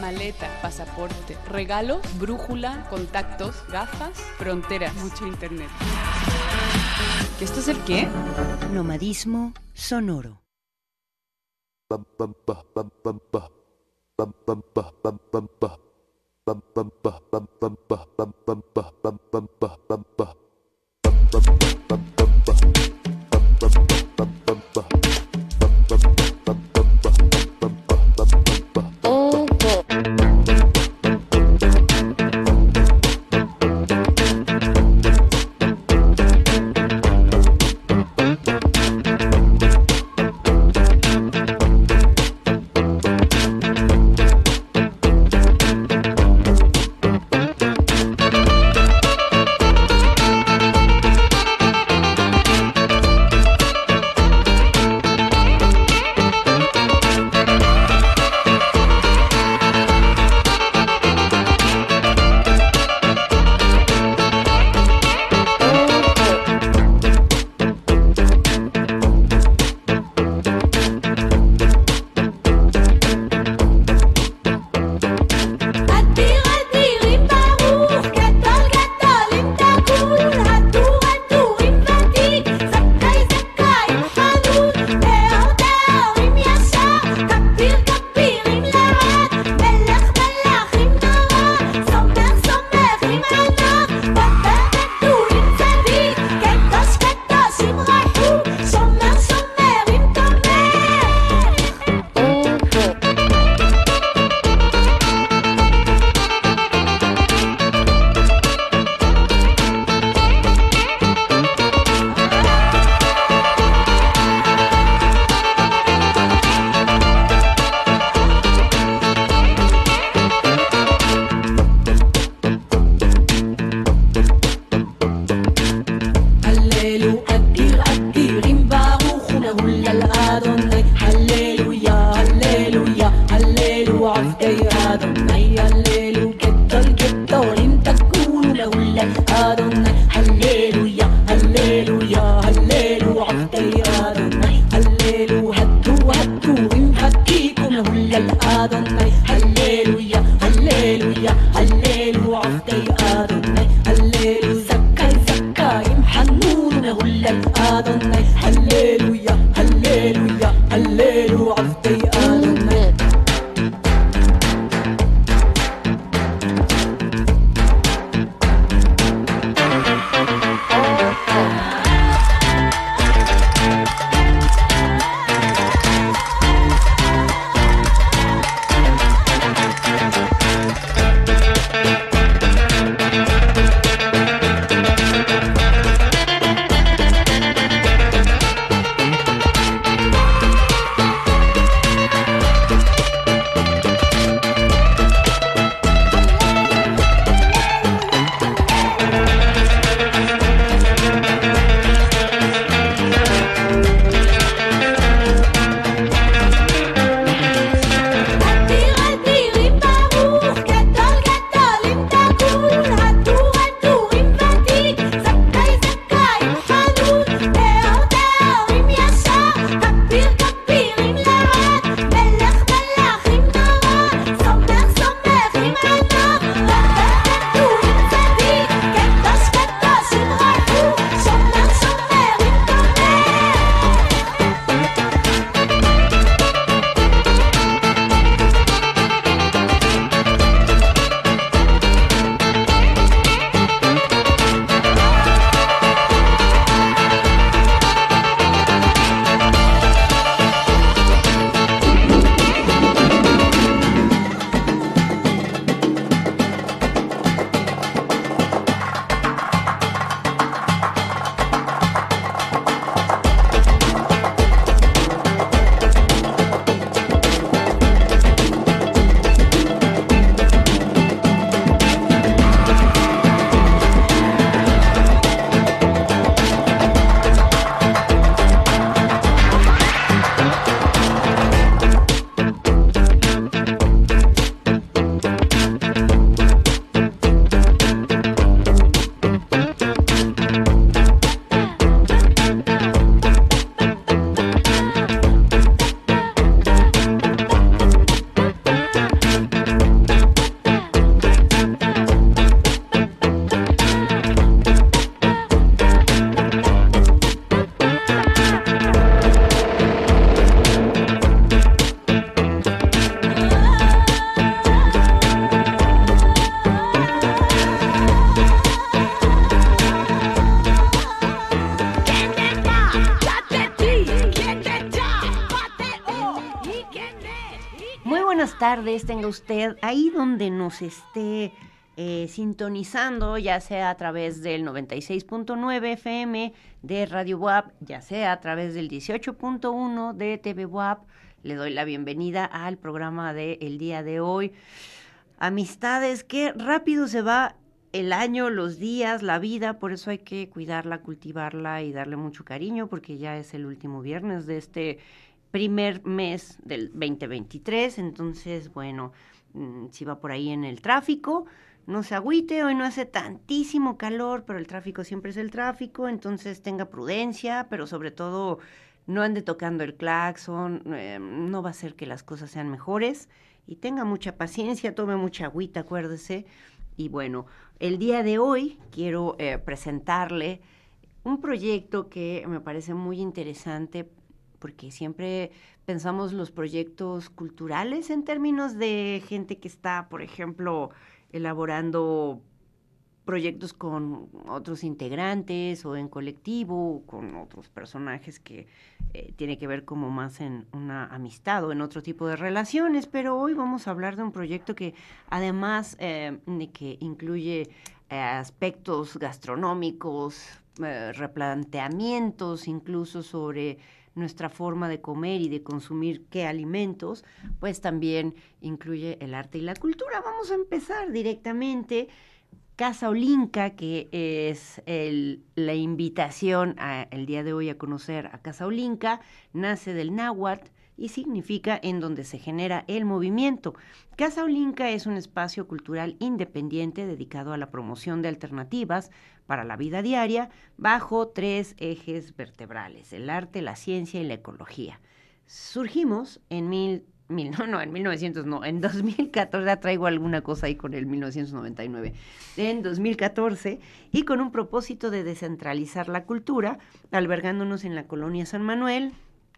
maleta, pasaporte, regalo, brújula, contactos, gafas, fronteras, mucho internet. Esto es el qué? Nomadismo sonoro. Tenga usted ahí donde nos esté eh, sintonizando, ya sea a través del 96.9 FM de Radio WAP, ya sea a través del 18.1 de TV WAP. Le doy la bienvenida al programa del el día de hoy. Amistades, qué rápido se va el año, los días, la vida, por eso hay que cuidarla, cultivarla y darle mucho cariño, porque ya es el último viernes de este primer mes del 2023. Entonces, bueno, mm, si va por ahí en el tráfico, no se agüite, hoy no hace tantísimo calor, pero el tráfico siempre es el tráfico, entonces tenga prudencia, pero sobre todo no ande tocando el claxon, eh, no va a hacer que las cosas sean mejores y tenga mucha paciencia, tome mucha agüita, acuérdese. Y bueno, el día de hoy quiero eh, presentarle un proyecto que me parece muy interesante porque siempre pensamos los proyectos culturales en términos de gente que está, por ejemplo, elaborando proyectos con otros integrantes o en colectivo, con otros personajes que eh, tiene que ver como más en una amistad o en otro tipo de relaciones, pero hoy vamos a hablar de un proyecto que además eh, que incluye eh, aspectos gastronómicos, replanteamientos incluso sobre nuestra forma de comer y de consumir qué alimentos, pues también incluye el arte y la cultura. Vamos a empezar directamente. Casa Olinka, que es la invitación el día de hoy a conocer a Casa Olinka, nace del náhuatl y significa en donde se genera el movimiento. Casa Olinka es un espacio cultural independiente dedicado a la promoción de alternativas para la vida diaria bajo tres ejes vertebrales, el arte, la ciencia y la ecología. Surgimos en mil, no, no, en 1900 no, en 2014, ya traigo alguna cosa ahí con el 1999, en 2014, y con un propósito de descentralizar la cultura, albergándonos en la colonia San Manuel,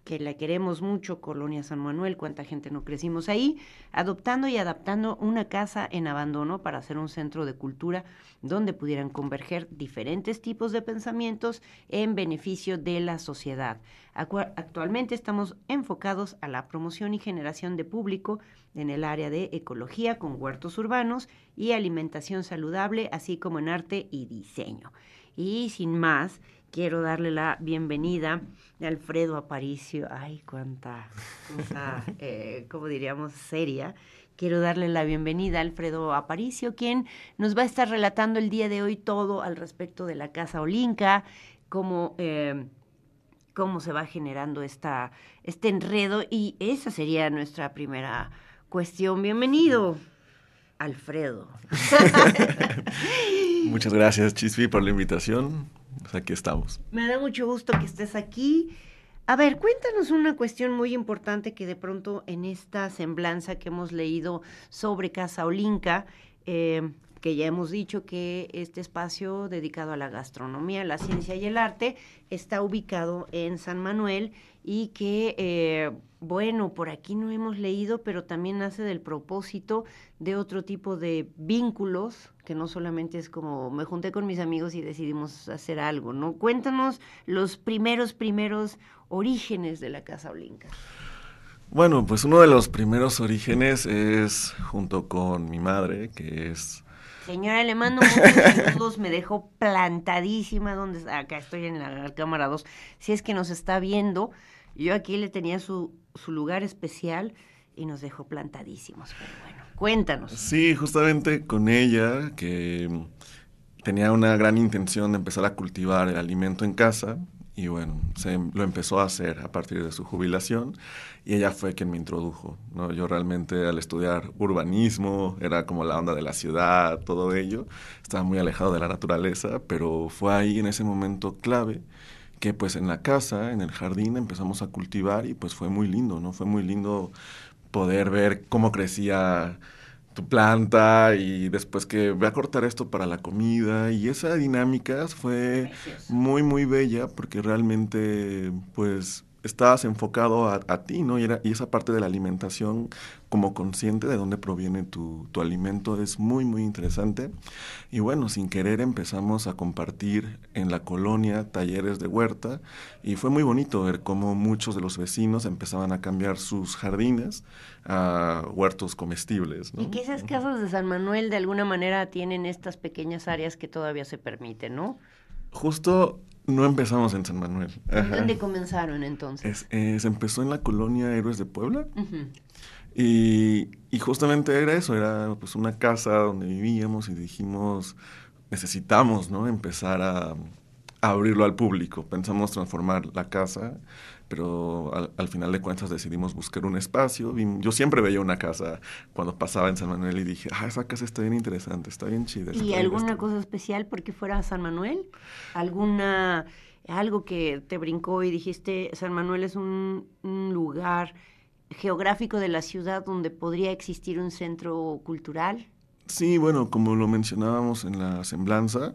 que la queremos mucho, Colonia San Manuel, cuánta gente no crecimos ahí, adoptando y adaptando una casa en abandono para hacer un centro de cultura donde pudieran converger diferentes tipos de pensamientos en beneficio de la sociedad. Actualmente estamos enfocados a la promoción y generación de público en el área de ecología con huertos urbanos y alimentación saludable, así como en arte y diseño. Y sin más, quiero darle la bienvenida a Alfredo Aparicio. Ay, cuánta cosa, eh, como diríamos, seria. Quiero darle la bienvenida a Alfredo Aparicio, quien nos va a estar relatando el día de hoy todo al respecto de la Casa Olinka, cómo, eh, cómo se va generando esta, este enredo y esa sería nuestra primera cuestión. Bienvenido. Alfredo. Muchas gracias, Chispi, por la invitación. Pues aquí estamos. Me da mucho gusto que estés aquí. A ver, cuéntanos una cuestión muy importante que de pronto en esta semblanza que hemos leído sobre Casa Olinka, eh, que ya hemos dicho que este espacio dedicado a la gastronomía, la ciencia y el arte está ubicado en San Manuel y que, eh, bueno, por aquí no hemos leído, pero también nace del propósito de otro tipo de vínculos, que no solamente es como me junté con mis amigos y decidimos hacer algo, ¿no? Cuéntanos los primeros, primeros orígenes de la Casa Olinka. Bueno, pues uno de los primeros orígenes es junto con mi madre, que es Señora, le mando muchos saludos, me dejó plantadísima, donde acá estoy en la cámara 2, si es que nos está viendo, yo aquí le tenía su, su lugar especial y nos dejó plantadísimos, pero bueno, cuéntanos. Sí, justamente con ella, que tenía una gran intención de empezar a cultivar el alimento en casa, y bueno, se lo empezó a hacer a partir de su jubilación y ella fue quien me introdujo. ¿no? Yo realmente al estudiar urbanismo, era como la onda de la ciudad, todo ello, estaba muy alejado de la naturaleza, pero fue ahí en ese momento clave que pues en la casa, en el jardín empezamos a cultivar y pues fue muy lindo, ¿no? Fue muy lindo poder ver cómo crecía tu planta y después que voy a cortar esto para la comida. Y esa dinámica fue muy muy bella porque realmente pues estabas enfocado a, ti, ¿no? Y, era, y esa parte de la alimentación como consciente de dónde proviene tu, tu, alimento es muy, muy interesante. Y bueno, sin querer empezamos a compartir en la colonia talleres de huerta y fue muy bonito ver cómo muchos de los vecinos empezaban a cambiar sus jardines a huertos comestibles. Y que esas casas de San Manuel de alguna manera tienen estas pequeñas áreas que todavía se permiten, ¿no? Justo no empezamos en San Manuel. ¿Dónde comenzaron entonces? se empezó en la colonia Héroes de Puebla. y, justamente era eso, era pues una casa donde vivíamos y dijimos, necesitamos, ¿no? Empezar a, a abrirlo al público. Pensamos transformar la casa pero al, final de cuentas decidimos buscar un espacio. Yo siempre veía una casa cuando pasaba en San Manuel y dije, ah, esa casa está bien interesante, está bien chida. ¿Y alguna cosa especial porque fuera San Manuel? ¿Alguna, algo que te brincó y dijiste, San Manuel es un, un lugar geográfico de la ciudad donde podría existir un centro cultural? Sí, bueno, como lo mencionábamos en la semblanza,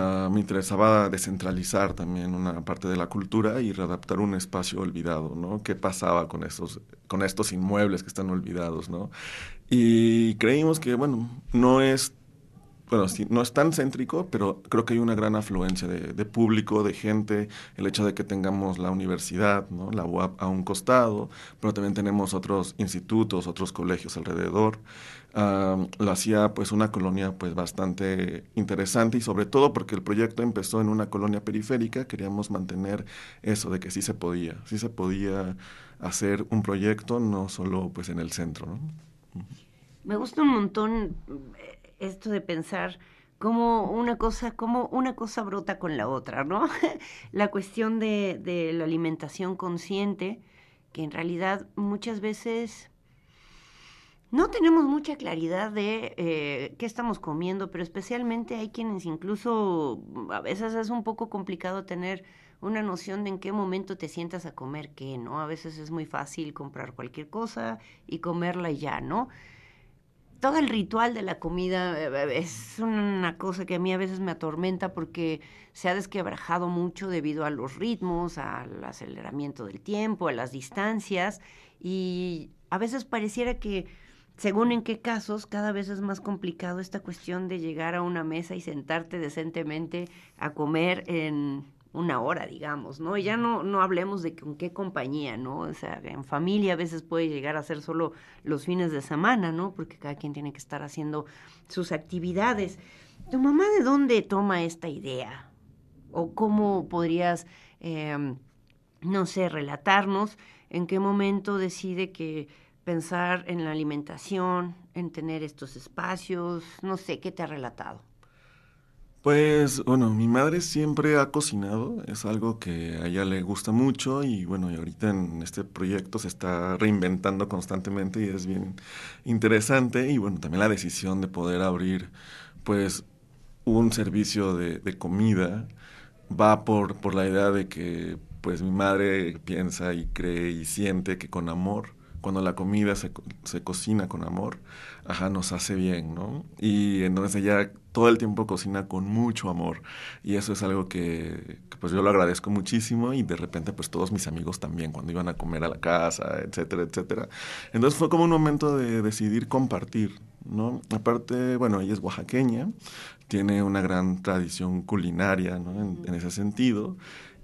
Ah, me interesaba descentralizar también una parte de la cultura y readaptar un espacio olvidado, ¿no? ¿Qué pasaba con estos, con estos inmuebles que están olvidados, ¿no? Y creímos que, bueno, no es bueno, no es tan céntrico, pero creo que hay una gran afluencia de, público, de gente, el hecho de que tengamos la universidad, ¿no? la UAP a un costado, pero también tenemos otros institutos, otros colegios alrededor. lo hacía pues una colonia pues bastante interesante y sobre todo porque el proyecto empezó en una colonia periférica, queríamos mantener eso de que sí se podía, sí se podía hacer un proyecto, no solo pues en el centro. Me gusta un montón esto de pensar cómo una cosa, cómo una cosa brota con la otra, ¿no? la cuestión de, la alimentación consciente, que en realidad muchas veces no tenemos mucha claridad de eh, qué estamos comiendo, pero especialmente hay quienes incluso a veces es un poco complicado tener una noción de en qué momento te sientas a comer qué, ¿no? A veces es muy fácil comprar cualquier cosa y comerla y ya, ¿no? Todo el ritual de la comida eh, es una cosa que a mí a veces me atormenta porque se ha desquebrajado mucho debido a los ritmos, al aceleramiento del tiempo, a las distancias y a veces pareciera que según en qué casos, cada vez es más complicado esta cuestión de llegar a una mesa y sentarte decentemente a comer en una hora, digamos, ¿no? Y ya no, no hablemos de con qué compañía, ¿no? O sea, en familia a veces puede llegar a ser solo los fines de semana, ¿no? Porque cada quien tiene que estar haciendo sus actividades. ¿Tu mamá de dónde toma esta idea? ¿O cómo podrías, em, no sé, relatarnos en qué momento decide que pensar en la alimentación, en tener estos espacios, no sé, ¿qué te ha relatado? Pues bueno, mi madre siempre ha cocinado, es algo que a ella le gusta mucho y bueno, y ahorita en este proyecto se está reinventando constantemente y es bien interesante y bueno, también la decisión de poder abrir pues un servicio de, comida va por, por la idea de que pues mi madre piensa y cree y siente que con amor cuando la comida se, se, cocina con amor, ajá, nos hace bien, ¿no? Y entonces ella todo el tiempo cocina con mucho amor y eso es algo que, pues yo lo agradezco muchísimo y de repente pues todos mis amigos también cuando iban a comer a la casa, etcétera, etcétera. Entonces fue como un momento de decidir compartir, ¿no? Aparte, bueno, ella es oaxaqueña, tiene una gran tradición culinaria, ¿no? En, en ese sentido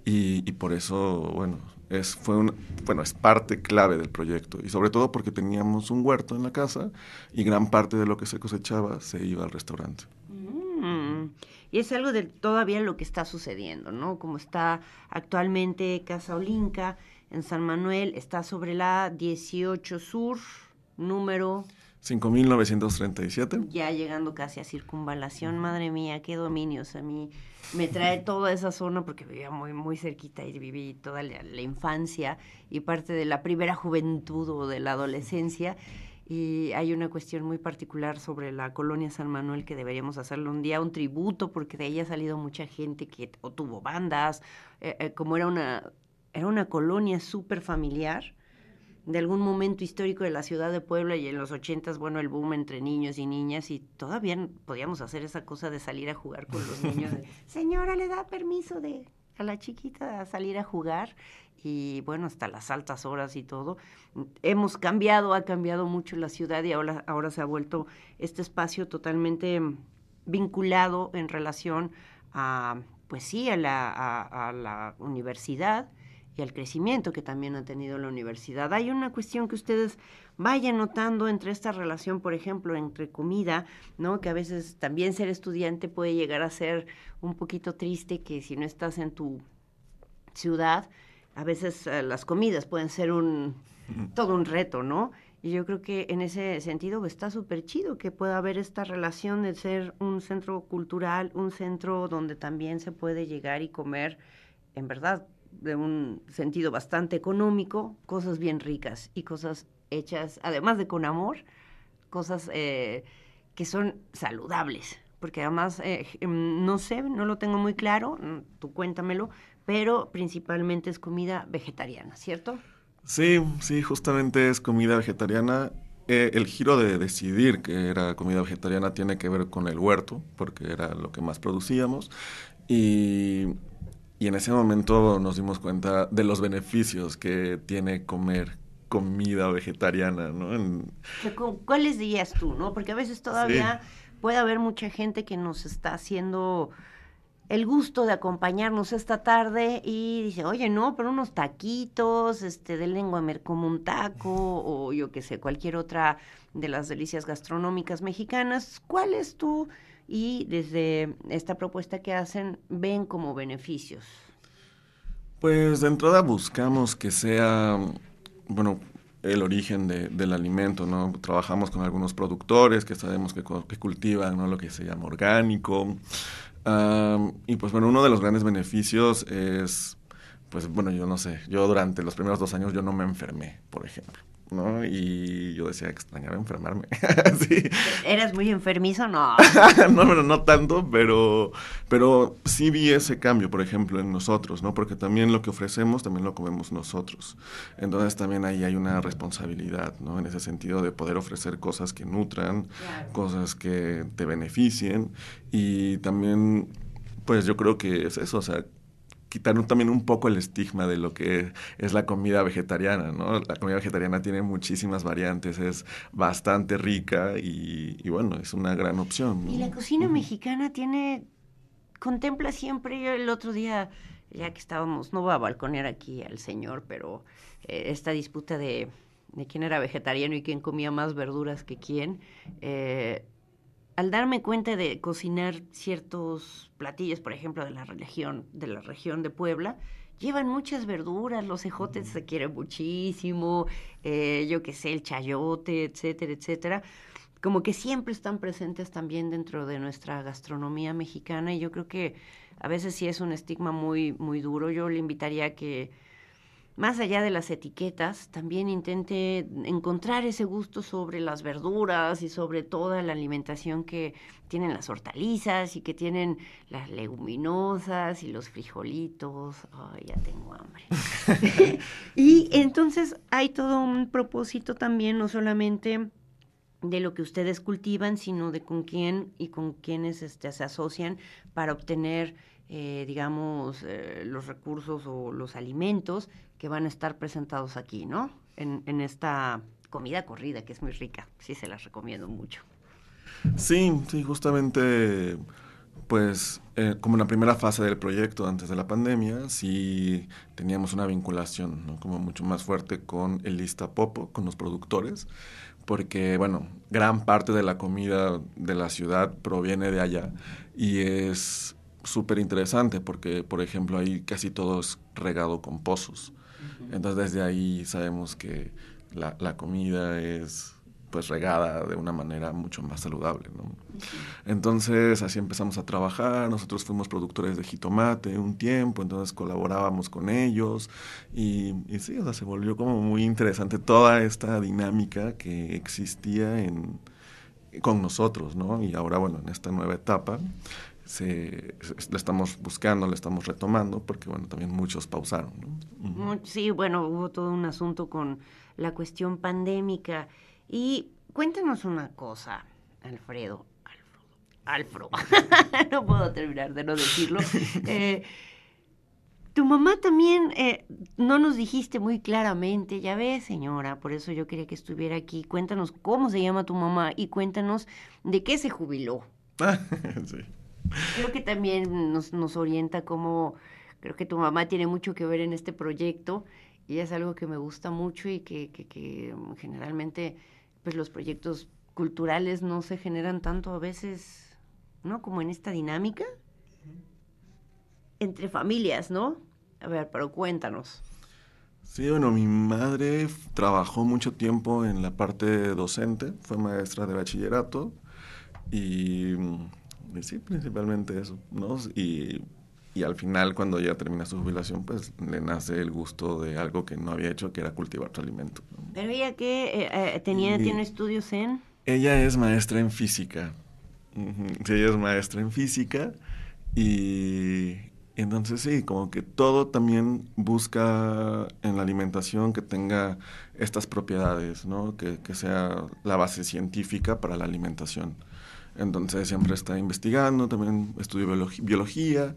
y, y por eso, bueno, es, fue un, bueno, es parte clave del proyecto y sobre todo porque teníamos un huerto en la casa y gran parte de lo que se cosechaba se iba al restaurante. Mm. Y es algo de todavía lo que está sucediendo, ¿no? Como está actualmente Casa Olinca en San Manuel, está sobre la 18 Sur, número 5.937. Ya llegando casi a circunvalación, madre mía, qué dominios. A mí me trae toda esa zona porque vivía muy, muy cerquita y viví toda la, infancia y parte de la primera juventud o de la adolescencia. Y hay una cuestión muy particular sobre la colonia San Manuel que deberíamos hacerle un día un tributo porque de ahí ha salido mucha gente que o tuvo bandas, eh, eh, como era una, era una colonia súper familiar de algún momento histórico de la ciudad de Puebla y en los ochentas, bueno, el boom entre niños y niñas y todavía podíamos hacer esa cosa de salir a jugar con los niños. Señora, ¿le da permiso de a la chiquita a salir a jugar y bueno, hasta las altas horas y todo. Hemos cambiado, ha cambiado mucho la ciudad y ahora, ahora se ha vuelto este espacio totalmente vinculado en relación a, pues sí, a la, a la universidad y al crecimiento que también ha tenido la universidad. Hay una cuestión que ustedes vayan notando entre esta relación, por ejemplo, entre comida, ¿no? Que a veces también ser estudiante puede llegar a ser un poquito triste que si no estás en tu ciudad, a veces eh, las comidas pueden ser un todo un reto, ¿no? Y yo creo que en ese sentido está súper chido que pueda haber esta relación de ser un centro cultural, un centro donde también se puede llegar y comer, en verdad, de un sentido bastante económico, cosas bien ricas y cosas hechas, además de con amor, cosas eh, que son saludables. Porque además, eh, em, no sé, no lo tengo muy claro, mm, tú cuéntamelo, pero principalmente es comida vegetariana, ¿cierto? Sí, sí, justamente es comida vegetariana. Eh, el giro de decidir que era comida vegetariana tiene que ver con el huerto, porque era lo que más producíamos. Y y en ese momento nos dimos cuenta de los beneficios que tiene comer comida vegetariana, ¿no? ¿Cuáles dirías tú, no? Porque a veces todavía puede haber mucha gente que nos está haciendo el gusto de acompañarnos esta tarde y dice, oye, no, pero unos taquitos, este, de lengua mer como un taco, o yo qué sé, cualquier otra de las delicias gastronómicas mexicanas. ¿Cuál es tu y desde esta propuesta que hacen ven como beneficios? Pues de entrada buscamos que sea, bueno, el origen del alimento, ¿no? Trabajamos con algunos productores que sabemos que, cultivan, ¿no? Lo que se llama orgánico. y pues bueno, uno de los grandes beneficios es, pues bueno, yo no sé, yo durante los primeros dos años yo no me enfermé, por ejemplo. ¿No? Y yo decía, extrañaba enfermarme. sí. ¿Eras muy enfermizo? No. no, no, no tanto, pero, pero sí vi ese cambio, por ejemplo, en nosotros, ¿no? Porque también lo que ofrecemos, también lo comemos nosotros. Entonces también ahí hay una responsabilidad, ¿no? En ese sentido de poder ofrecer cosas que nutran, cosas que te beneficien y también, pues yo creo que es eso, o sea, quitar también un poco el estigma de lo que es la comida vegetariana, ¿no? La comida vegetariana tiene muchísimas variantes, es bastante rica y, bueno, es una gran opción. Y la cocina mexicana tiene, contempla siempre, yo el otro día, ya que estábamos, no voy a balconear aquí al señor, pero eh, esta disputa de, de quién era vegetariano y quién comía más verduras que quién, eh, al darme cuenta de cocinar ciertos platillos, por ejemplo, de la región, de la región de Puebla, llevan muchas verduras, los ejotes se quieren muchísimo, eh, yo qué sé, el chayote, etcétera, etcétera. Como que siempre están presentes también dentro de nuestra gastronomía mexicana y yo creo que a veces sí es un estigma muy, muy duro. Yo le invitaría a que más allá de las etiquetas, también intente encontrar ese gusto sobre las verduras y sobre toda la alimentación que tienen las hortalizas y que tienen las leguminosas y los frijolitos. Ay, ya tengo hambre. y entonces hay todo un propósito también, no solamente de lo que ustedes cultivan, sino de con quién y con quiénes este, se asocian para obtener eh, digamos, eh, los recursos o los alimentos que van a estar presentados aquí, ¿no? En, en esta comida corrida, que es muy rica. Sí, se las recomiendo mucho. Sí, sí, justamente, pues, eh, como en la primera fase del proyecto, antes de la pandemia, sí teníamos una vinculación, ¿no? Como mucho más fuerte con el Lista Popo, con los productores, porque, bueno, gran parte de la comida de la ciudad proviene de allá y es súper interesante porque, por ejemplo, ahí casi todo es regado con pozos. Entonces desde ahí sabemos que la, la, comida es pues regada de una manera mucho más saludable. ¿no? Entonces así empezamos a trabajar, nosotros fuimos productores de jitomate un tiempo, entonces colaborábamos con ellos y, y sí, o sea, se volvió como muy interesante toda esta dinámica que existía en, con nosotros, ¿no? Y ahora, bueno, en esta nueva etapa, se, le estamos buscando, le estamos retomando, porque bueno, también muchos pausaron. Sí, bueno, hubo todo un asunto con la cuestión pandémica. Y cuéntanos una cosa, Alfredo. Alfredo. Alfredo. no puedo terminar de no decirlo. Eh, Tu mamá también eh, no nos dijiste muy claramente, ya ves, señora, por eso yo quería que estuviera aquí. Cuéntanos cómo se llama tu mamá y cuéntanos de qué se jubiló. sí. Creo que también nos, nos orienta cómo, creo que tu mamá tiene mucho que ver en este proyecto y es algo que me gusta mucho y que, que, que generalmente pues los proyectos culturales no se generan tanto a veces, ¿no? Como en esta dinámica entre familias, ¿no? A ver, pero cuéntanos. Sí, bueno, mi madre trabajó mucho tiempo en la parte docente, fue maestra de bachillerato y, y sí, principalmente eso, ¿no? Y, y, al final, cuando ya termina su jubilación, pues le nace el gusto de algo que no había hecho, que era cultivar su alimento. Pero ella que eh, eh, tenía, tiene estudios en... Ella es maestra en física. Sí, ella es maestra en física y, entonces sí, como que todo también busca en la alimentación que tenga estas propiedades, ¿no? Que, que sea la base científica para la alimentación. Entonces siempre está investigando, también estudia biología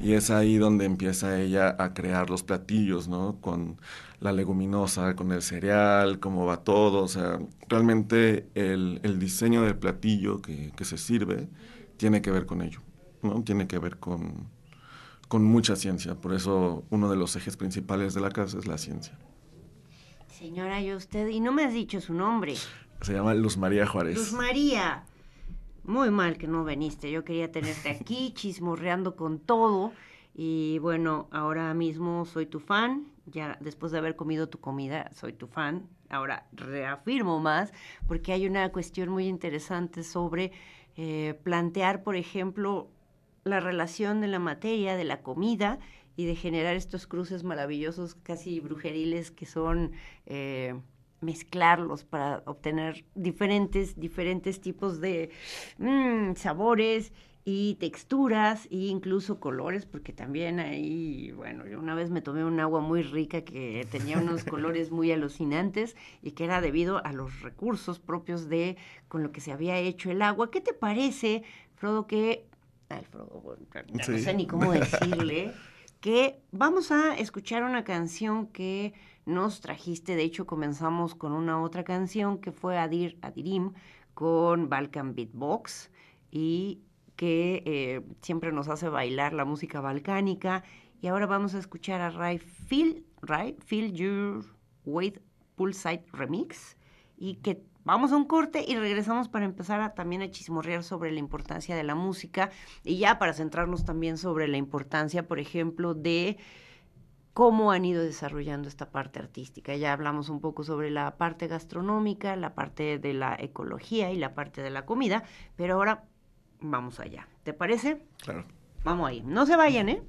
y es ahí donde empieza ella a crear los platillos, ¿no? Con la leguminosa, con el cereal, cómo va todo. O sea, realmente el, el diseño del platillo que, que, se sirve tiene que ver con ello, ¿no? Tiene que ver con, con mucha ciencia. Por eso uno de los ejes principales de la casa es la ciencia. Señora, y usted, y no me has dicho su nombre. Se llama Luz María Juárez. Luz María. Muy mal que no veniste. Yo quería tenerte aquí chismorreando con todo. Y bueno, ahora mismo soy tu fan. Ya después de haber comido tu comida, soy tu fan. Ahora reafirmo más porque hay una cuestión muy interesante sobre eh, plantear, por ejemplo, la relación de la materia, de la comida y de generar estos cruces maravillosos, casi brujeriles, que son eh, mezclarlos para obtener diferentes, diferentes tipos de mm, sabores y texturas e incluso colores, porque también ahí, bueno, yo una vez me tomé un agua muy rica que tenía unos colores muy alucinantes y que era debido a los recursos propios de con lo que se había hecho el agua. ¿Qué te parece, Frodo, que... Ay, Frodo, no sé ni cómo decirle, que vamos a escuchar una canción que nos trajiste. De hecho, comenzamos con una otra canción que fue Adir Adirim con Balkan Beatbox y que eh, siempre nos hace bailar la música balcánica. Y ahora vamos a escuchar a Ray Feel, Ray Feel Your Weight Poolside Remix. Y que vamos a un corte y regresamos para empezar a, también a chismorrear sobre la importancia de la música y ya para centrarnos también sobre la importancia, por ejemplo, de cómo han ido desarrollando esta parte artística. Ya hablamos un poco sobre la parte gastronómica, la parte de la ecología y la parte de la comida, pero ahora vamos allá. ¿Te parece? Claro. Vamos ahí. No se vayan, ¿eh?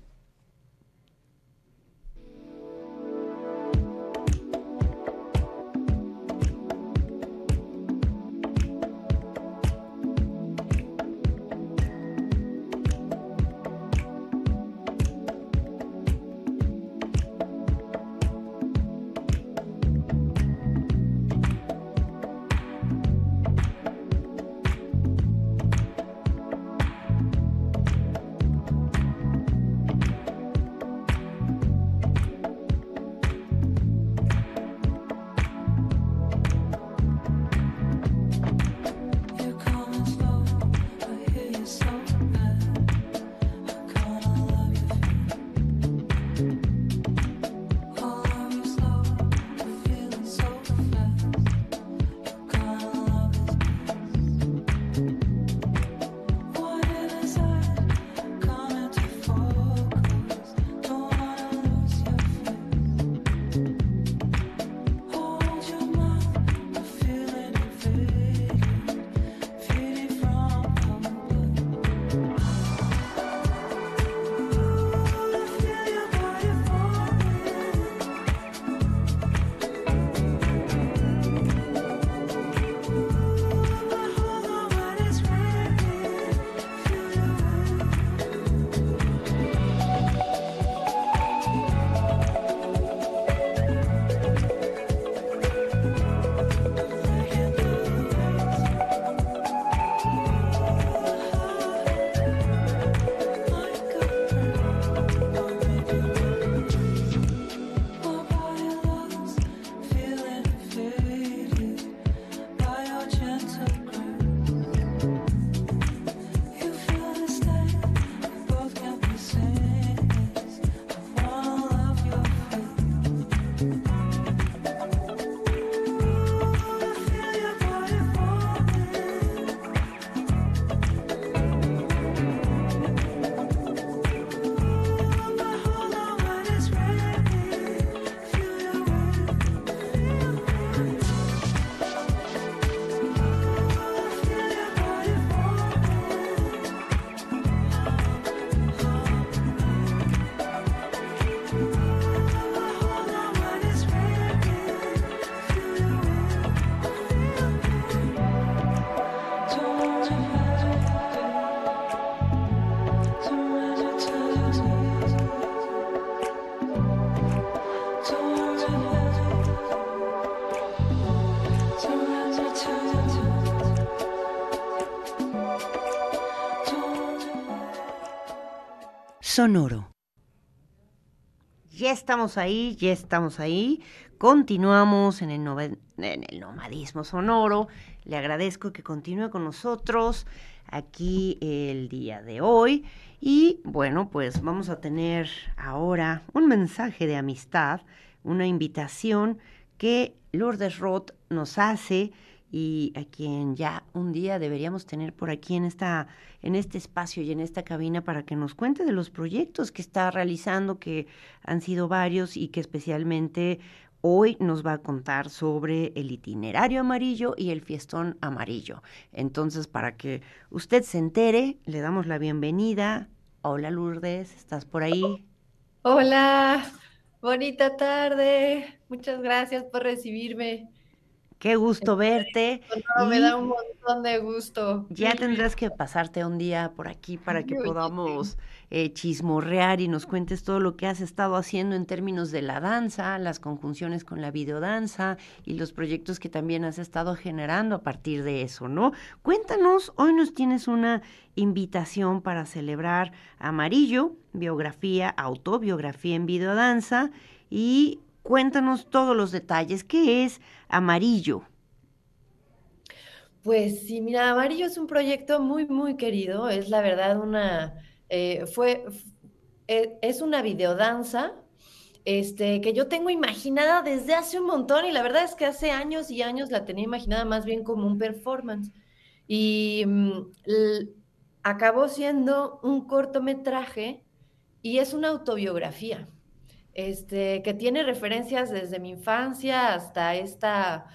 Sonoro. Ya estamos ahí, ya estamos ahí. Continuamos en el, nomadismo sonoro. Le agradezco que continúe con nosotros aquí el día de hoy. Y bueno, pues vamos a tener ahora un mensaje de amistad, una invitación que Lourdes Roth nos hace y a quien ya un día deberíamos tener por aquí en esta en este espacio y en esta cabina para que nos cuente de los proyectos que está realizando que han sido varios y que especialmente hoy nos va a contar sobre el itinerario amarillo y el fiestón amarillo. Entonces, para que usted se entere, le damos la bienvenida. Hola Lourdes, ¿estás por ahí? Hola, bonita tarde. Muchas gracias por recibirme. Qué gusto verte. me da un montón de gusto. Ya tendrás que pasarte un día por aquí para que podamos eh, chismorrear y nos cuentes todo lo que has estado haciendo en términos de la danza, las conjunciones con la videodanza y los proyectos que también has estado generando a partir de eso, ¿no? Cuéntanos, hoy nos tienes una invitación para celebrar Amarillo, biografía, autobiografía en videodanza y Cuéntanos todos los detalles. ¿Qué es Amarillo? Pues sí, mira, Amarillo es un proyecto muy, muy querido. Es la verdad una, eh, fue, e, es una videodanza este, que yo tengo imaginada desde hace un montón y la verdad es que hace años y años la tenía imaginada más bien como un performance. Y mm, acabó siendo un cortometraje y es una autobiografía este, que tiene referencias desde mi infancia hasta esta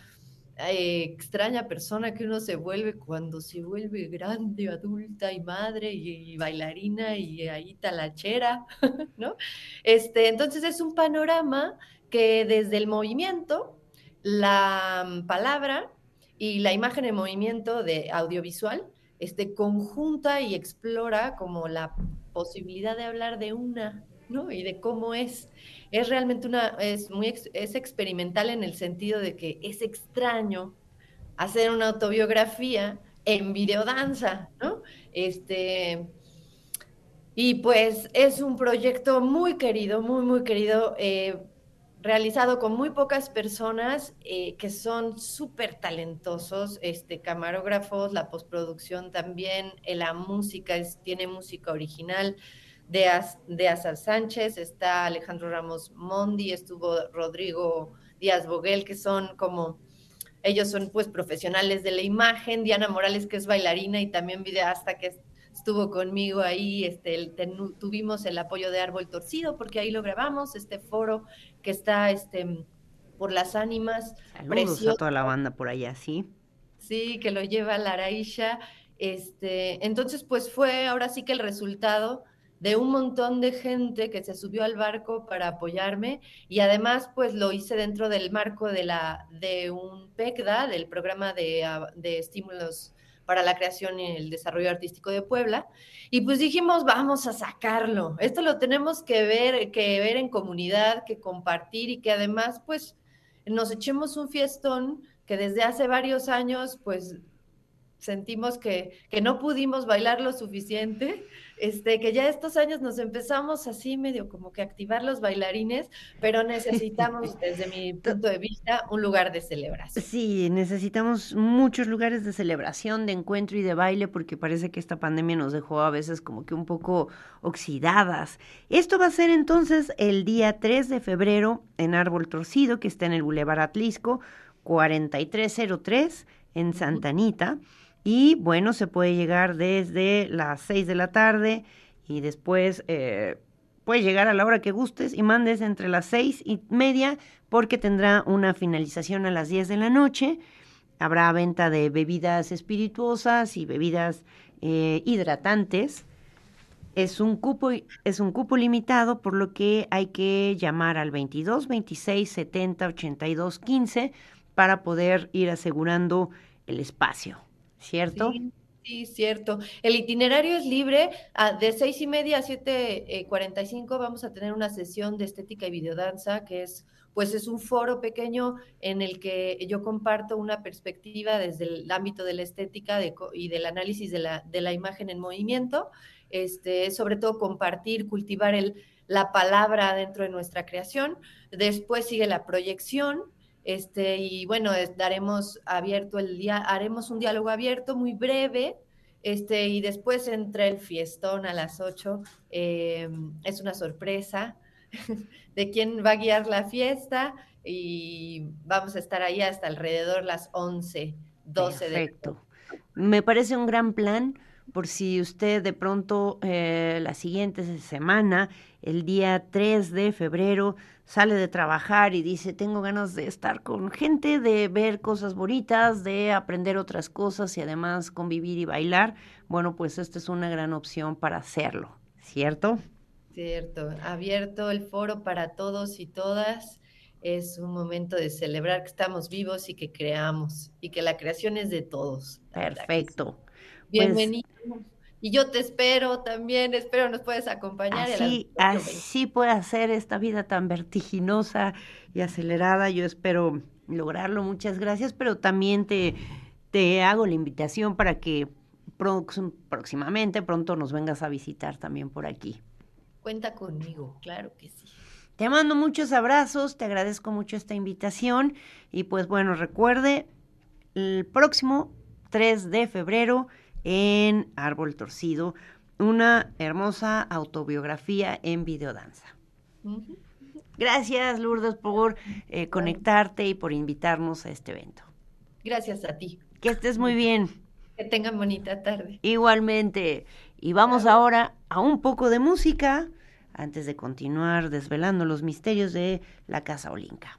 eh, extraña persona que uno se vuelve cuando se vuelve grande, adulta y madre y, bailarina y ahí talachera, ¿no? Este, entonces es un panorama que desde el movimiento, la palabra y la imagen en movimiento de audiovisual, este, conjunta y explora como la posibilidad de hablar de una ¿no? Y de cómo es. Es realmente una, es muy, es experimental en el sentido de que es extraño hacer una autobiografía en videodanza, ¿no? Este, y pues es un proyecto muy querido, muy, muy querido, eh, realizado con muy pocas personas eh, que son súper talentosos, este, camarógrafos, la postproducción también, eh, la música, es, tiene música original de, Azar Sánchez, está Alejandro Ramos Mondi, estuvo Rodrigo Díaz Boguel, que son como, ellos son pues profesionales de la imagen, Diana Morales, que es bailarina y también videasta, que estuvo conmigo ahí, este, tuvimos el apoyo de Árbol Torcido, porque ahí lo grabamos, este foro que está este, por las ánimas. Saludos a toda la banda por allá, sí. Sí, que lo lleva Laraisha. Este, entonces, pues fue ahora sí que el resultado de un montón de gente que se subió al barco para apoyarme y además pues lo hice dentro del marco de, la, de un PECDA, del programa de, ah, de estímulos para la creación y el desarrollo artístico de Puebla. Y pues dijimos, vamos a sacarlo. Esto lo tenemos que ver, que ver en comunidad, que compartir y que además pues nos echemos un fiestón que desde hace varios años pues sentimos que, que no pudimos bailar lo suficiente este, que ya estos años nos empezamos así medio como que activar los bailarines, pero necesitamos, desde mi punto de vista, un lugar de celebración. Sí, necesitamos muchos lugares de celebración, de encuentro y de baile, porque parece que esta pandemia nos dejó a veces como que un poco oxidadas. Esto va a ser entonces el día 3 de febrero en Árbol Torcido, que está en el Boulevard Atlisco, 4303 en Santa Anita. Y bueno, se puede llegar desde las 6 de la tarde y después eh, puedes llegar a la hora que gustes y mandes entre las seis y media porque tendrá una finalización a las 10 de la noche. Habrá venta de bebidas espirituosas y bebidas eh, hidratantes. Es un, cupo, es un cupo limitado, por lo que hay que llamar al 22 26 70 82 15 para poder ir asegurando el espacio. ¿Cierto? Sí, cierto. El itinerario es libre. Ah, de seis y media a siete eh, cuarenta y cinco vamos a tener una sesión de estética y videodanza, que es, pues, es un foro pequeño en el que yo comparto una perspectiva desde el ámbito de la estética y del análisis de la, de la imagen en movimiento. Este, sobre todo compartir, cultivar el, la palabra dentro de nuestra creación. Después sigue la proyección, este, y bueno, daremos abierto el día, haremos un diálogo abierto muy breve, este, y después entre el fiestón a las 8, em, es una sorpresa de quién va a guiar la fiesta y vamos a estar ahí hasta alrededor las 11, 12 Perfecto. Me parece un gran plan por si usted de pronto eh, la siguiente semana, el día 3 de febrero, sale de trabajar y dice, tengo ganas de estar con gente, de ver cosas bonitas, de aprender otras cosas y además convivir y bailar, bueno, pues esta es una gran opción para hacerlo, ¿cierto? Cierto, abierto el foro para todos y todas. Es un momento de celebrar que estamos vivos y que creamos y que la creación es de todos. Perfecto. Pues Bienvenido. Y yo te espero también, espero nos puedes acompañar. Así, así puede ser esta vida tan vertiginosa y acelerada. Yo espero lograrlo. Muchas gracias, pero también te, te hago la invitación para que próximamente, pronto nos vengas a visitar también por aquí. Cuenta conmigo, claro que sí. Te mando muchos abrazos, te agradezco mucho esta invitación y pues bueno, recuerde, el próximo 3 de febrero en Árbol Torcido, una hermosa autobiografía en videodanza. Gracias, Lourdes, por eh, conectarte y por invitarnos a este evento. Gracias a ti. Que estés muy bien. Que tengan bonita tarde. Igualmente. Y vamos ahora a un poco de música antes de continuar desvelando los misterios de la Casa Olinka.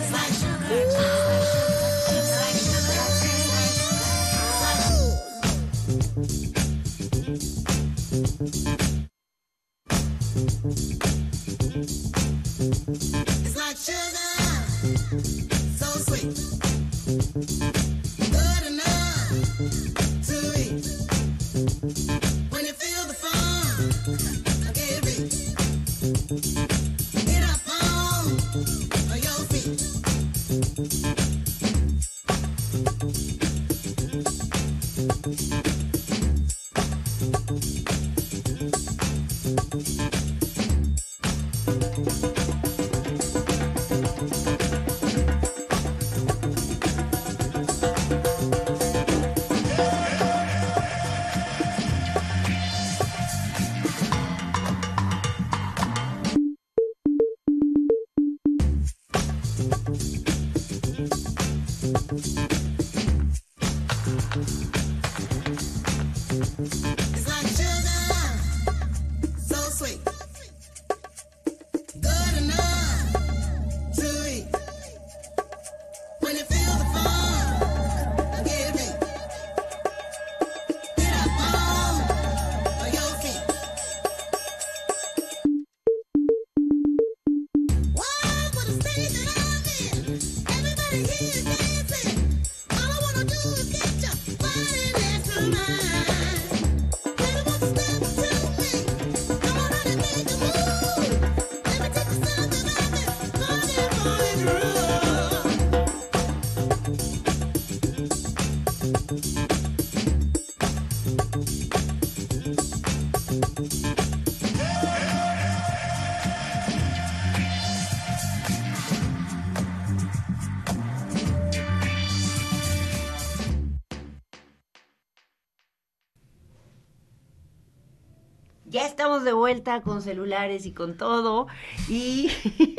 con celulares y con todo. Y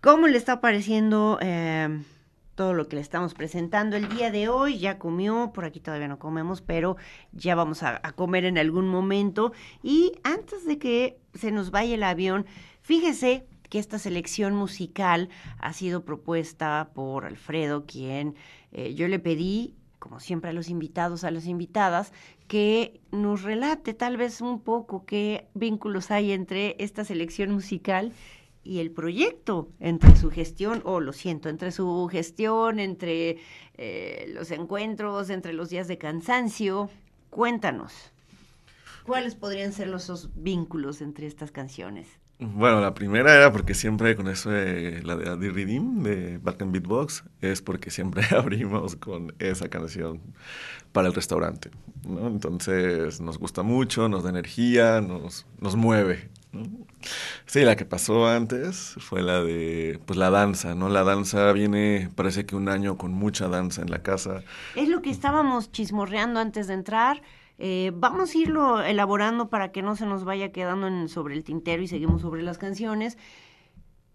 ¿cómo le está pareciendo eh, todo lo que le estamos presentando el día de hoy? Ya comió, por aquí todavía no comemos, pero ya vamos a, a comer en algún momento. Y antes de que se nos vaya el avión, fíjese que esta selección musical ha sido propuesta por Alfredo, quien eh, yo le pedí como siempre a los invitados, a las invitadas, que nos relate tal vez un poco qué vínculos hay entre esta selección musical y el proyecto, entre su gestión, o lo siento, entre su gestión, entre eh, los encuentros, entre los días de cansancio. Cuéntanos, ¿cuáles podrían ser los vínculos entre estas canciones? Bueno, la primera era porque siempre con eso la de Adi Redeem de Back and Beatbox es porque siempre abrimos con esa canción para el restaurante, ¿no? Entonces nos gusta mucho, nos da energía, nos, nos mueve. Sí, la que pasó antes fue la de, pues la danza, ¿no? La danza viene, parece que un año con mucha danza en la casa. Es lo que estábamos chismorreando antes de entrar. Eh, vamos a irlo elaborando para que no se nos vaya quedando sobre el tintero y seguimos sobre las canciones.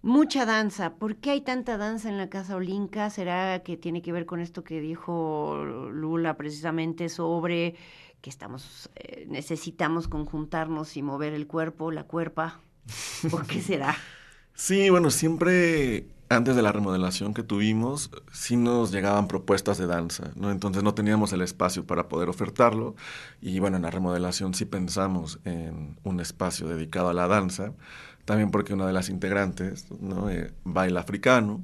Mucha danza. ¿Por qué hay tanta danza en la Casa Olinka? ¿Será que tiene que ver con esto que dijo Lula precisamente sobre que estamos eh, necesitamos conjuntarnos y mover el cuerpo, la cuerpa? ¿Por qué será? Sí, bueno, siempre antes de la remodelación que tuvimos, sí nos llegaban propuestas de danza, ¿no? Entonces no teníamos el espacio para poder ofertarlo y bueno, en la remodelación sí pensamos en un espacio dedicado a la danza, también porque una de las integrantes ¿no? Eh, baila africano,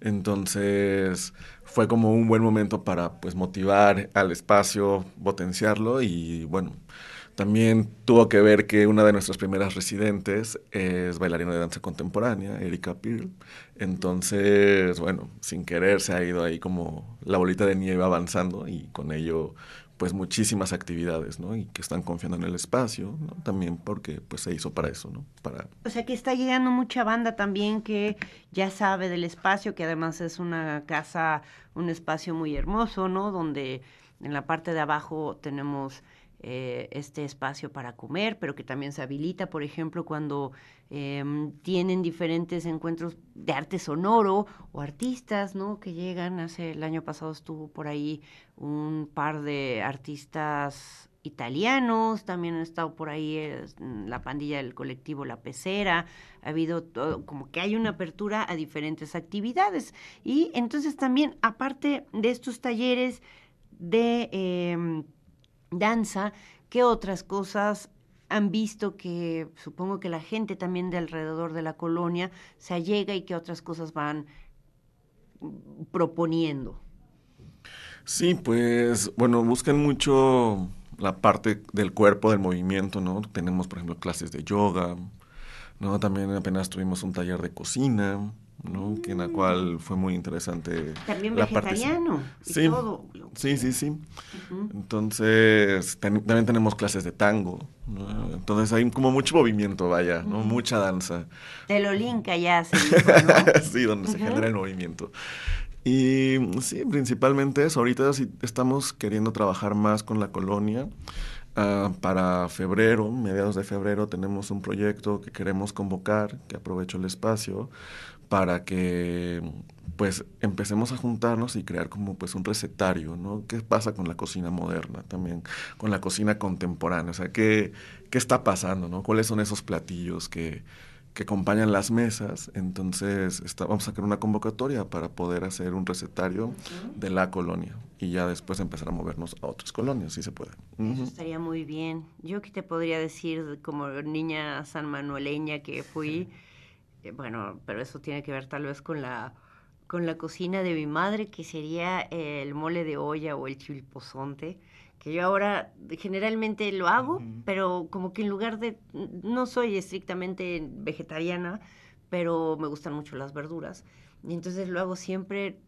entonces fue como un buen momento para pues motivar al espacio, potenciarlo y bueno, también tuvo que ver que una de nuestras primeras residentes es bailarina de danza contemporánea, Erika Pearl. Entonces, bueno, sin querer se ha ido ahí como la bolita de nieve avanzando y con ello pues muchísimas actividades, ¿no? Y que están confiando en el espacio, ¿no? También porque pues se hizo para eso, ¿no? Para... O sea que está llegando mucha banda también que ya sabe del espacio, que además es una casa, un espacio muy hermoso, ¿no? Donde en la parte de abajo tenemos eh, este espacio para comer, pero que también se habilita, por ejemplo, cuando eh, tienen diferentes encuentros de arte sonoro o artistas, ¿no? Que llegan, hace el año pasado estuvo por ahí un par de artistas italianos, también han estado por ahí eh, la pandilla del colectivo La Pecera, ha habido todo, como que hay una apertura a diferentes actividades. Y entonces también, aparte de estos talleres de... Eh, danza, ¿qué otras cosas han visto que supongo que la gente también de alrededor de la colonia se allega y qué otras cosas van proponiendo? Sí, pues bueno, buscan mucho la parte del cuerpo, del movimiento, ¿no? Tenemos, por ejemplo, clases de yoga, ¿no? También apenas tuvimos un taller de cocina, ¿no? Que en la cual fue muy interesante. También la vegetariano y sí, todo. Sí, sí, sí. Entonces, ten- también tenemos clases de tango, ¿no? Entonces hay como mucho movimiento, vaya, ¿no? Mucha danza. Te lo linka ya, se dijo, ¿no? sí, donde se genera el movimiento. Y sí, principalmente eso. Ahorita sí estamos queriendo trabajar más con la colonia. Ah, para febrero, mediados de febrero, tenemos un proyecto que queremos convocar, que aprovecho el espacio, para que pues empecemos a juntarnos y crear como pues un recetario, ¿no? ¿Qué pasa con la cocina moderna también, con la cocina contemporánea? O sea, ¿qué, qué está pasando, ¿no? ¿Cuáles son esos platillos que, que acompañan las mesas? Entonces, está- vamos a sacar una convocatoria para poder hacer un recetario de la colonia y ya después empezar a movernos a otras colonias, si se puede. Eso estaría muy bien. Yo que te podría decir como niña sanmanueleña que fui, bueno, pero eso tiene que ver tal vez con la con la cocina de mi madre, que sería el mole de olla o el chilpozonte, que yo ahora generalmente lo hago, pero como que en lugar de, no soy estrictamente vegetariana, pero me gustan mucho las verduras. Y entonces lo hago siempre,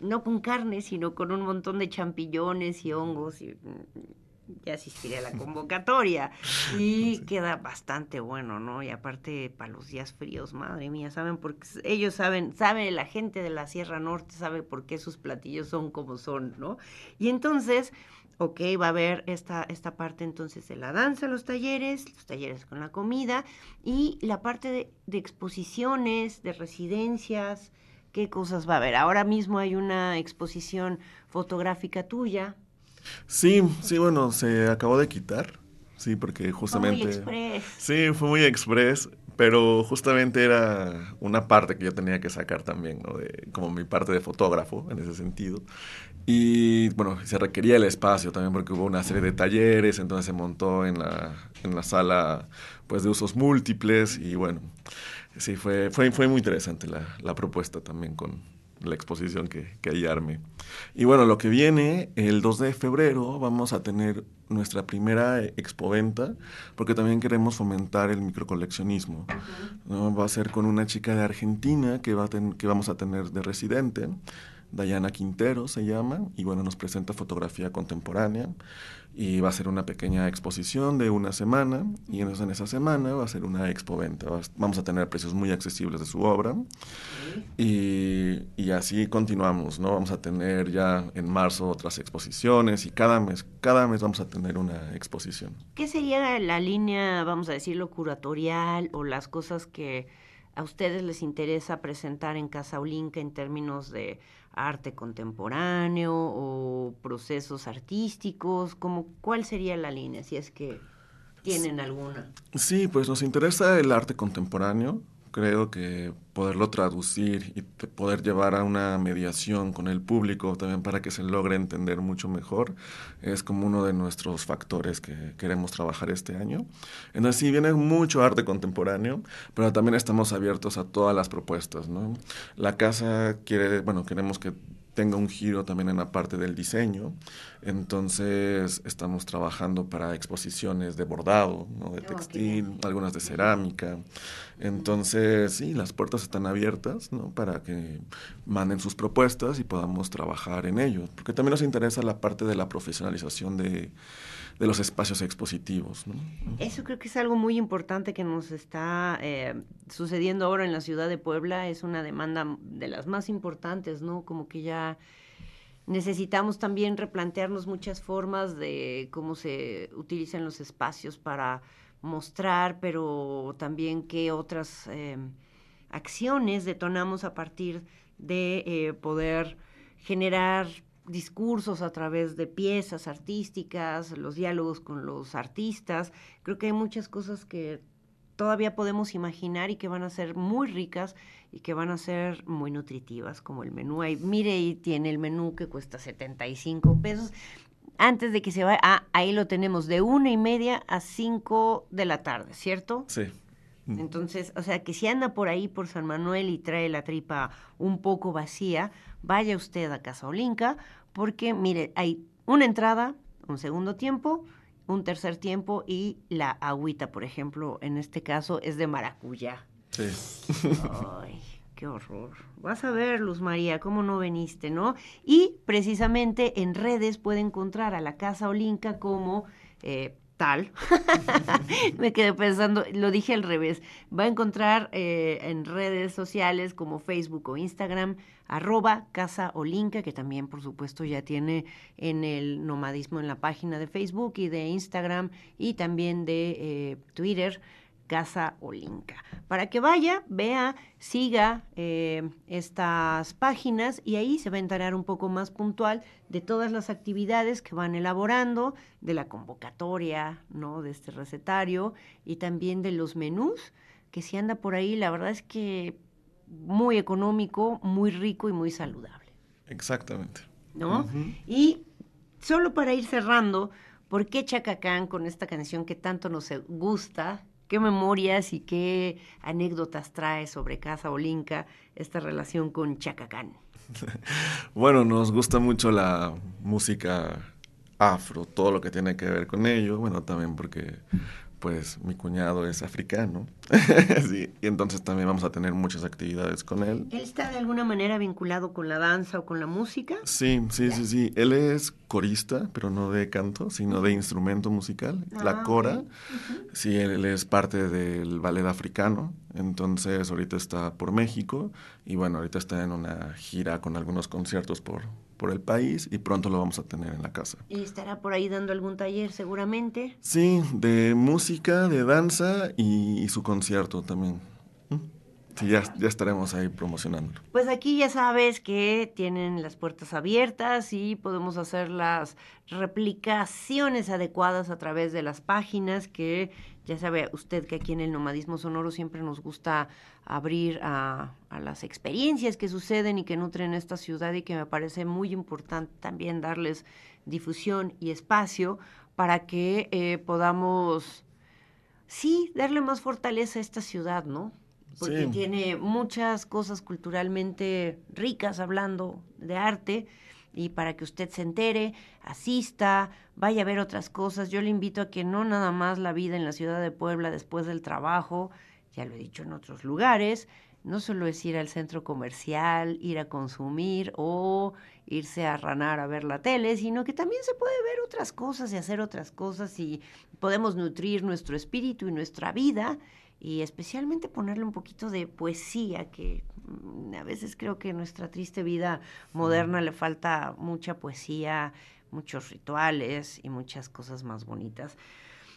no con carne, sino con un montón de champiñones y hongos y ya asistiré a la convocatoria. Y queda bastante bueno, ¿no? Y aparte, para los días fríos, madre mía, saben porque ellos saben, sabe la gente de la Sierra Norte, sabe por qué sus platillos son como son, ¿no? Y entonces, ok, va a haber esta, esta parte entonces de la danza, los talleres, los talleres con la comida y la parte de, de exposiciones, de residencias. ¿Qué cosas va a haber? Ahora mismo hay una exposición fotográfica tuya, Sí, sí, bueno, se acabó de quitar. Sí, porque justamente... Fue muy express. Sí, fue muy express, pero justamente era una parte que yo tenía que sacar también, ¿no? De, como mi parte de fotógrafo, en ese sentido. Y bueno, se requería el espacio también porque hubo una serie de talleres, entonces se montó en la, en la sala pues de usos múltiples y bueno, sí, fue, fue, fue muy interesante la, la propuesta también con, la exposición que, que ahí arme. Y bueno, lo que viene, el 2 de febrero vamos a tener nuestra primera expoventa, porque también queremos fomentar el microcoleccionismo. Va a ser con una chica de Argentina que, va que vamos a tener de residente. Dayana Quintero se llama, y bueno, nos presenta fotografía contemporánea y va a ser una pequeña exposición de una semana y en esa semana va a ser una expoventa. Vamos a tener precios muy accesibles de su obra y, y, así continuamos, ¿no? Vamos a tener ya en marzo otras exposiciones y cada mes, cada mes vamos a tener una exposición. ¿Qué sería la línea, vamos a decirlo, curatorial o las cosas que a ustedes les interesa presentar en Casa Olinka en términos de arte contemporáneo o procesos artísticos? Como, ¿Cuál sería la línea, si es que tienen alguna? Sí, pues nos interesa el arte contemporáneo, creo que poderlo traducir y poder llevar a una mediación con el público también para que se logre entender mucho mejor es como uno de nuestros factores que queremos trabajar este año. Entonces sí, viene mucho arte contemporáneo, pero también estamos abiertos a todas las propuestas. ¿no? La casa quiere, bueno, queremos que tenga un giro también en la parte del diseño. Entonces estamos trabajando para exposiciones de bordado, ¿no? de textil, algunas de cerámica. Entonces, sí, las puertas están abiertas ¿no? para que manden sus propuestas y podamos trabajar en ello. Porque también nos interesa la parte de la profesionalización de, de los espacios expositivos. Eso creo que es algo muy importante que nos está eh, sucediendo ahora en la ciudad de Puebla. Es una demanda de las más importantes, ¿no? Como que ya necesitamos también replantearnos muchas formas de cómo se utilizan los espacios para mostrar, pero también qué otras eh, acciones detonamos a partir de eh, poder generar discursos a través de piezas artísticas, los diálogos con los artistas. Creo que hay muchas cosas que todavía podemos imaginar y que van a ser muy ricas y que van a ser muy nutritivas, como el menú. Ahí, mire, ahí tiene el menú que cuesta 75 pesos. Antes de que se vaya, ah, ahí lo tenemos de una y media a cinco de la tarde, ¿cierto? Sí. Entonces, o sea, que si anda por ahí por San Manuel y trae la tripa un poco vacía, vaya usted a Casa Olinka, porque mire, hay una entrada, un segundo tiempo, un tercer tiempo y la agüita, por ejemplo, en este caso es de maracuyá. Sí. Ay, qué horror. Vas a ver, Luz María, cómo no veniste, ¿no? Y precisamente en redes puede encontrar a la Casa Olinka como eh, tal. Me quedé pensando, lo dije al revés. Va a encontrar eh, en redes sociales como Facebook o Instagram, arroba Casa Olinka, que también por supuesto ya tiene en el nomadismo en la página de Facebook y de Instagram y también de eh, Twitter. Casa Olinka. Para que vaya, vea, siga eh, estas páginas y ahí se va a enterar un poco más puntual de todas las actividades que van elaborando, de la convocatoria, ¿no? De este recetario y también de los menús, que si anda por ahí, la verdad es que muy económico, muy rico y muy saludable. Exactamente. ¿No? Y solo para ir cerrando, ¿por qué Chacacán con esta canción que tanto nos gusta? ¿Qué memorias y qué anécdotas trae sobre Casa Olinka esta relación con Chacacán? bueno, nos gusta mucho la música afro, todo lo que tiene que ver con ello, bueno, también porque pues mi cuñado es africano. sí, y entonces también vamos a tener muchas actividades con él. ¿Él está de alguna manera vinculado con la danza o con la música? Sí, sí, sí, sí. Él es corista, pero no de canto, sino de instrumento musical, la Ah, cora. ok. Sí, él es parte del ballet africano, entonces ahorita está por México y bueno, ahorita está en una gira con algunos conciertos por, por el país y pronto lo vamos a tener en la casa. Y estará por ahí dando algún taller seguramente. Sí, de música, de danza y, y su concierto también. ¿Mm? Sí, ya, ya estaremos ahí promocionándolo. Pues aquí ya sabes que tienen las puertas abiertas y podemos hacer las replicaciones adecuadas a través de las páginas que ya sabe usted que aquí en el nomadismo sonoro siempre nos gusta abrir a, a las experiencias que suceden y que nutren esta ciudad y que me parece muy importante también darles difusión y espacio para que eh, podamos, sí, darle más fortaleza a esta ciudad, ¿no? porque Sí. tiene muchas cosas culturalmente ricas hablando de arte y para que usted se entere, asista, vaya a ver otras cosas. Yo le invito a que no nada más la vida en la ciudad de Puebla después del trabajo, ya lo he dicho en otros lugares, no solo es ir al centro comercial, ir a consumir o irse a ranar a ver la tele, sino que también se puede ver otras cosas y hacer otras cosas y podemos nutrir nuestro espíritu y nuestra vida y especialmente ponerle un poquito de poesía, que mm, a veces creo que en nuestra triste vida moderna le falta mucha poesía, muchos rituales y muchas cosas más bonitas.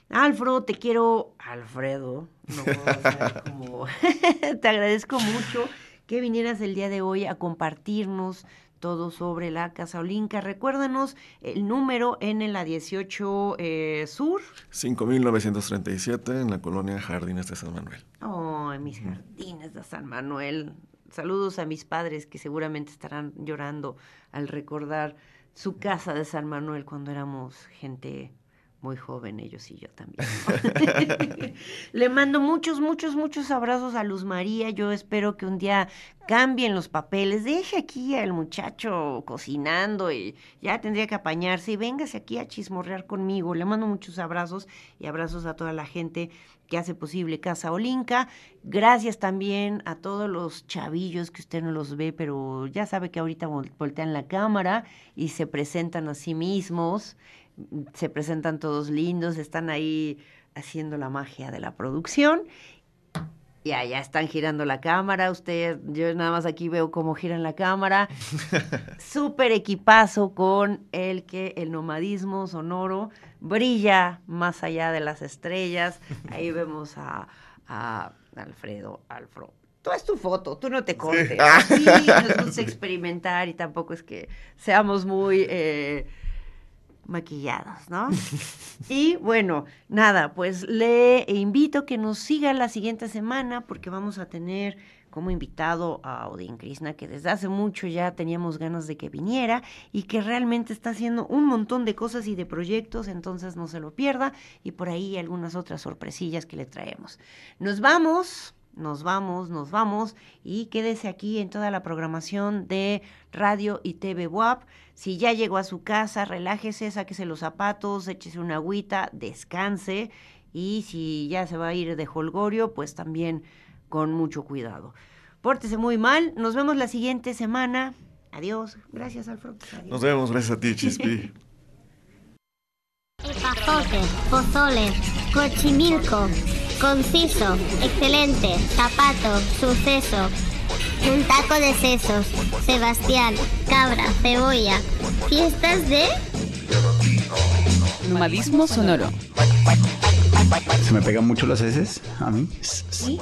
Alfredo, te quiero, Alfredo, no puedo como, te agradezco mucho que vinieras el día de hoy a compartirnos todo sobre la Casa Olinca. Recuérdanos el número en la 18 eh, Sur. 5.937 en la colonia Jardines de San Manuel. Oh, en mis jardines de San Manuel. Saludos a mis padres que seguramente estarán llorando al recordar su casa de San Manuel cuando éramos gente muy joven, ellos y yo también. Le mando muchos, muchos, muchos abrazos a Luz María. Yo espero que un día cambien los papeles. Deje aquí al muchacho cocinando y ya tendría que apañarse. Y véngase aquí a chismorrear conmigo. Le mando muchos abrazos y abrazos a toda la gente que hace posible Casa Olinca. Gracias también a todos los chavillos que usted no los ve, pero ya sabe que ahorita vol- voltean la cámara y se presentan a sí mismos. Se presentan todos lindos, están ahí haciendo la magia de la producción. Ya, ya están girando la cámara. Usted, yo nada más aquí veo cómo giran la cámara. Súper equipazo con el que el nomadismo sonoro brilla más allá de las estrellas. Ahí vemos a, a Alfredo, Alfro. Tú es tu foto, tú no te cortes. Sí, nos gusta experimentar y tampoco es que seamos muy eh, maquillados, ¿no? Y bueno, nada, pues le invito que nos siga la siguiente semana porque vamos a tener como invitado a Odin Krishna, que desde hace mucho ya teníamos ganas de que viniera y que realmente está haciendo un montón de cosas y de proyectos, entonces no se lo pierda y por ahí algunas otras sorpresillas que le traemos. Nos vamos, nos vamos, nos vamos y quédese aquí en toda la programación de Radio y TV WAP. Si ya llegó a su casa, relájese, sáquese los zapatos, échese una agüita, descanse y si ya se va a ir de holgorio, pues también con mucho cuidado. Pórtese muy mal, nos vemos la siguiente semana. Adiós. Gracias, Alfredo. Adiós. Nos vemos, gracias a ti, Chispi. Epazote, pozole, cochimilco, conciso, excelente, zapato, suceso, un taco de sesos, Sebastián, cabra, cebolla, fiestas de... Nomadismo sonoro. Se me pegan mucho las heces a mí. ¿Sí?